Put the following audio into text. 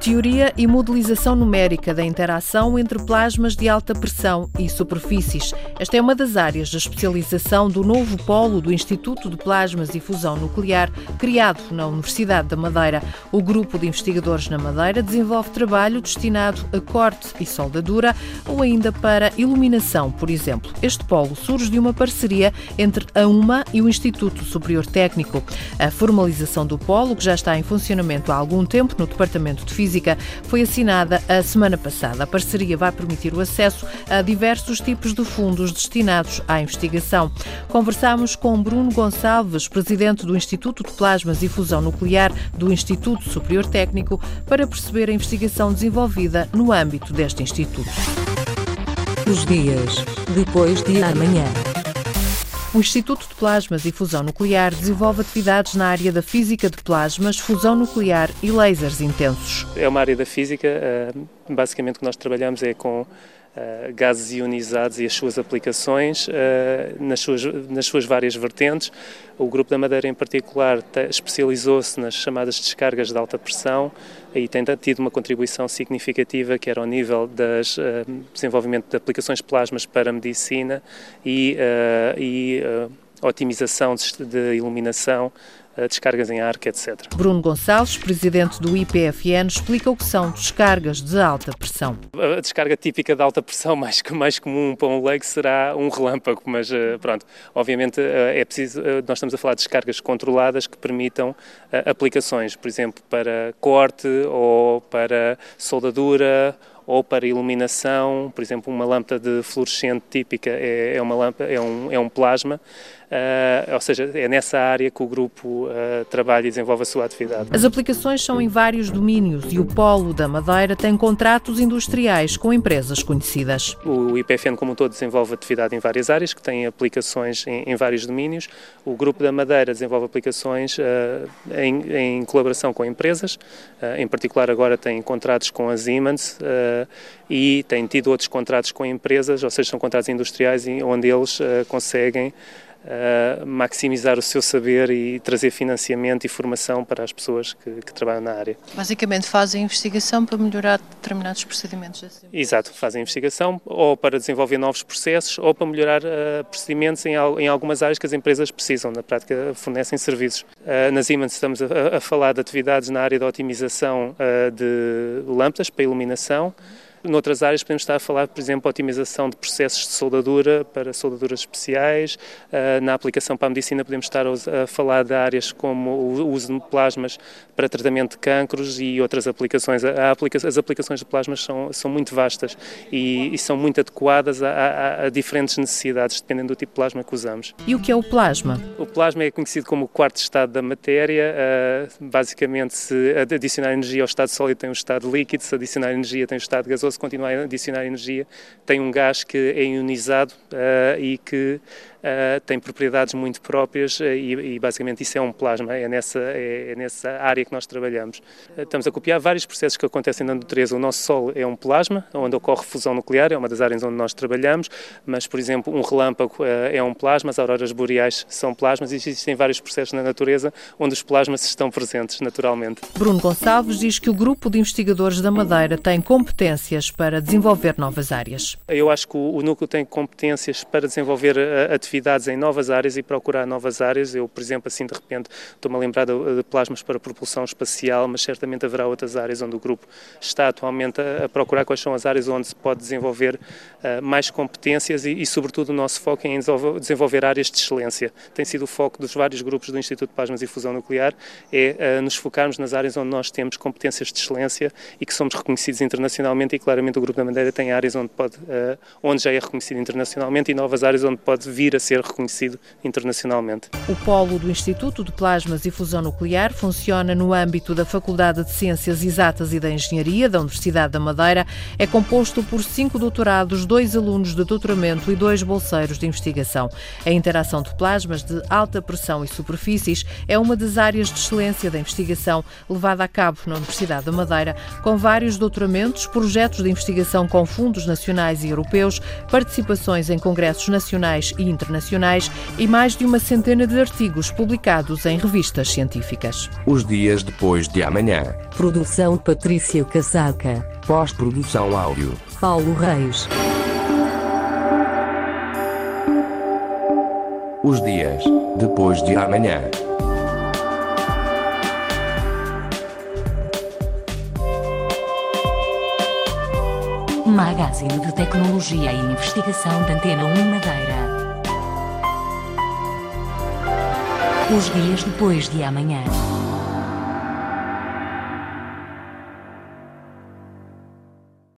Teoria e modelização numérica da interação entre plasmas de alta pressão e superfícies. Esta é uma das áreas de especialização do novo polo do Instituto de Plasmas e Fusão Nuclear, criado na Universidade da Madeira. O grupo de investigadores na Madeira desenvolve trabalho destinado a corte e soldadura ou ainda para iluminação, por exemplo. Este polo surge de uma parceria entre a UMA e o Instituto Superior Técnico. A formalização do polo, que já está em funcionamento há algum tempo no Departamento de Física, Física foi assinada a semana passada. A parceria vai permitir o acesso a diversos tipos de fundos destinados à investigação. Conversamos com Bruno Gonçalves, presidente do Instituto de Plasmas e Fusão Nuclear do Instituto Superior Técnico, para perceber a investigação desenvolvida no âmbito deste instituto. Os dias depois de amanhã. O Instituto de Plasmas e Fusão Nuclear desenvolve atividades na área da física de plasmas, fusão nuclear e lasers intensos. É uma área da física, eh, basicamente o que nós trabalhamos é com Uh, gases ionizados e as suas aplicações uh, nas, suas, nas suas várias vertentes. O Grupo da Madeira, em particular, especializou-se nas chamadas descargas de alta pressão e tem tido uma contribuição significativa, que era ao nível do uh, desenvolvimento de aplicações plasmas para a medicina e, e otimização de iluminação descargas em arco, etc. Bruno Gonçalves, presidente do IPFN, explica o que são descargas de alta pressão. A descarga típica de alta pressão, mais, mais comum para um leigo, será um relâmpago, mas eh, pronto, obviamente eh, é preciso, eh, nós estamos a falar de descargas controladas que permitam aplicações, por exemplo, para corte ou para soldadura ou para iluminação, por exemplo, uma lâmpada de fluorescente típica é, é uma lâmpada, é um, é um plasma, Uh, ou seja, é nessa área que o grupo uh, trabalha e desenvolve a sua atividade. As aplicações são em vários domínios e o Polo da Madeira tem contratos industriais com empresas conhecidas. O IPFN, como um todo, desenvolve atividade em várias áreas, que têm aplicações em, em vários domínios. O Grupo da Madeira desenvolve aplicações uh, em, em, colaboração com empresas, em particular agora tem contratos com a Siemens e tem tido outros contratos com empresas, ou seja, são contratos industriais onde eles conseguem uh, maximizar o seu saber e trazer financiamento e formação para as pessoas que, que, trabalham na área. Basicamente fazem investigação para melhorar determinados procedimentos. Assim. Exato, fazem investigação ou para desenvolver novos processos ou para melhorar uh, procedimentos em, em, algumas áreas que as empresas precisam, na prática fornecem serviços. Uh, na Siemens estamos a, a, falar de atividades na área de otimização de lâmpadas para iluminação, Noutras áreas podemos estar a falar, por exemplo, otimização de processos de soldadura para soldaduras especiais. Ah, na aplicação para a medicina podemos estar a falar de áreas como o uso de plasmas para tratamento de cancros e outras aplicações. As aplicações de plasmas são, são muito vastas e, e são muito adequadas a, a, a, diferentes necessidades, dependendo do tipo de plasma que usamos. E o que é o plasma? O plasma é conhecido como o quarto estado da matéria. Ah, basicamente, se adicionar energia ao estado sólido tem o estado líquido, se adicionar energia tem o estado gasoso se continuar a adicionar energia, tem um gás que é ionizado uh, e que uh, tem propriedades muito próprias uh, e, e, basicamente isso é um plasma, é nessa, é, é nessa área que nós trabalhamos. estamos a copiar vários processos que acontecem na natureza. O nosso Sol é um plasma, onde ocorre fusão nuclear, é uma das áreas onde nós trabalhamos, mas, por exemplo, um relâmpago é um plasma, as auroras boreais são plasmas e existem vários processos na natureza onde os plasmas estão presentes naturalmente. Bruno Gonçalves diz que o grupo de investigadores da Madeira tem competências para desenvolver novas áreas? Eu acho que o, núcleo tem competências para desenvolver uh, atividades em novas áreas e procurar novas áreas. Eu, por exemplo, assim de repente estou-me a lembrar de, plasmas para propulsão espacial, mas certamente haverá outras áreas onde o grupo está atualmente a, a procurar quais são as áreas onde se pode desenvolver uh, mais competências e, e, sobretudo, o nosso foco é em desenvolver áreas de excelência. Tem sido o foco dos vários grupos do Instituto de Plasmas e Fusão Nuclear, é uh, nos focarmos nas áreas onde nós temos competências de excelência e que somos reconhecidos internacionalmente e, claramente, o Grupo da Madeira tem áreas onde, pode, uh, onde já é reconhecido internacionalmente e novas áreas onde pode vir a ser reconhecido internacionalmente. O polo do Instituto de Plasmas e Fusão Nuclear funciona no âmbito da Faculdade de Ciências Exatas e da Engenharia da Universidade da Madeira. É composto por cinco doutorados, dois alunos de doutoramento e dois bolseiros de investigação. A interação de plasmas de alta pressão e superfícies é uma das áreas de excelência da investigação levada a cabo na Universidade da Madeira, com vários doutoramentos, projetos de investigação com fundos nacionais e europeus, participações em congressos nacionais e internacionais e mais de uma centena de artigos publicados em revistas científicas. Os dias depois de amanhã. Produção Patrícia Casaca. Pós-produção áudio. Paulo Reis. Os dias depois de amanhã. Magazine de Tecnologia e Investigação da Antena 1 Madeira. Os dias depois de amanhã.